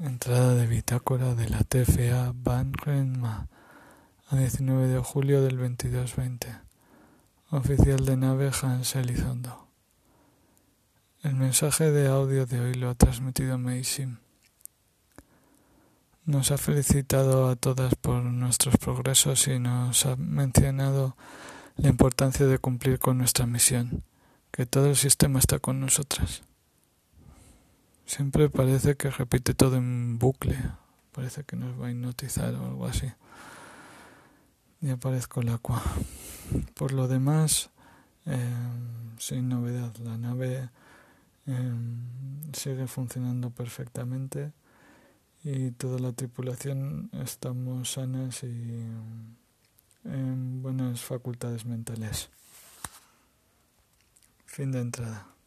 Entrada de bitácora de la TFA Van Renma a 19 de julio del 2220. Oficial de nave Hans Elizondo. El mensaje de audio de hoy lo ha transmitido Meisim. Nos ha felicitado a todas por nuestros progresos y nos ha mencionado la importancia de cumplir con nuestra misión, que todo el sistema está con nosotras. Siempre parece que repite todo en bucle. Parece que nos va a hipnotizar o algo así. Y aparezco el agua. Por lo demás, em, sin novedad, la nave em, sigue funcionando perfectamente y toda la tripulación estamos sanas y en buenas facultades mentales. Fin de entrada.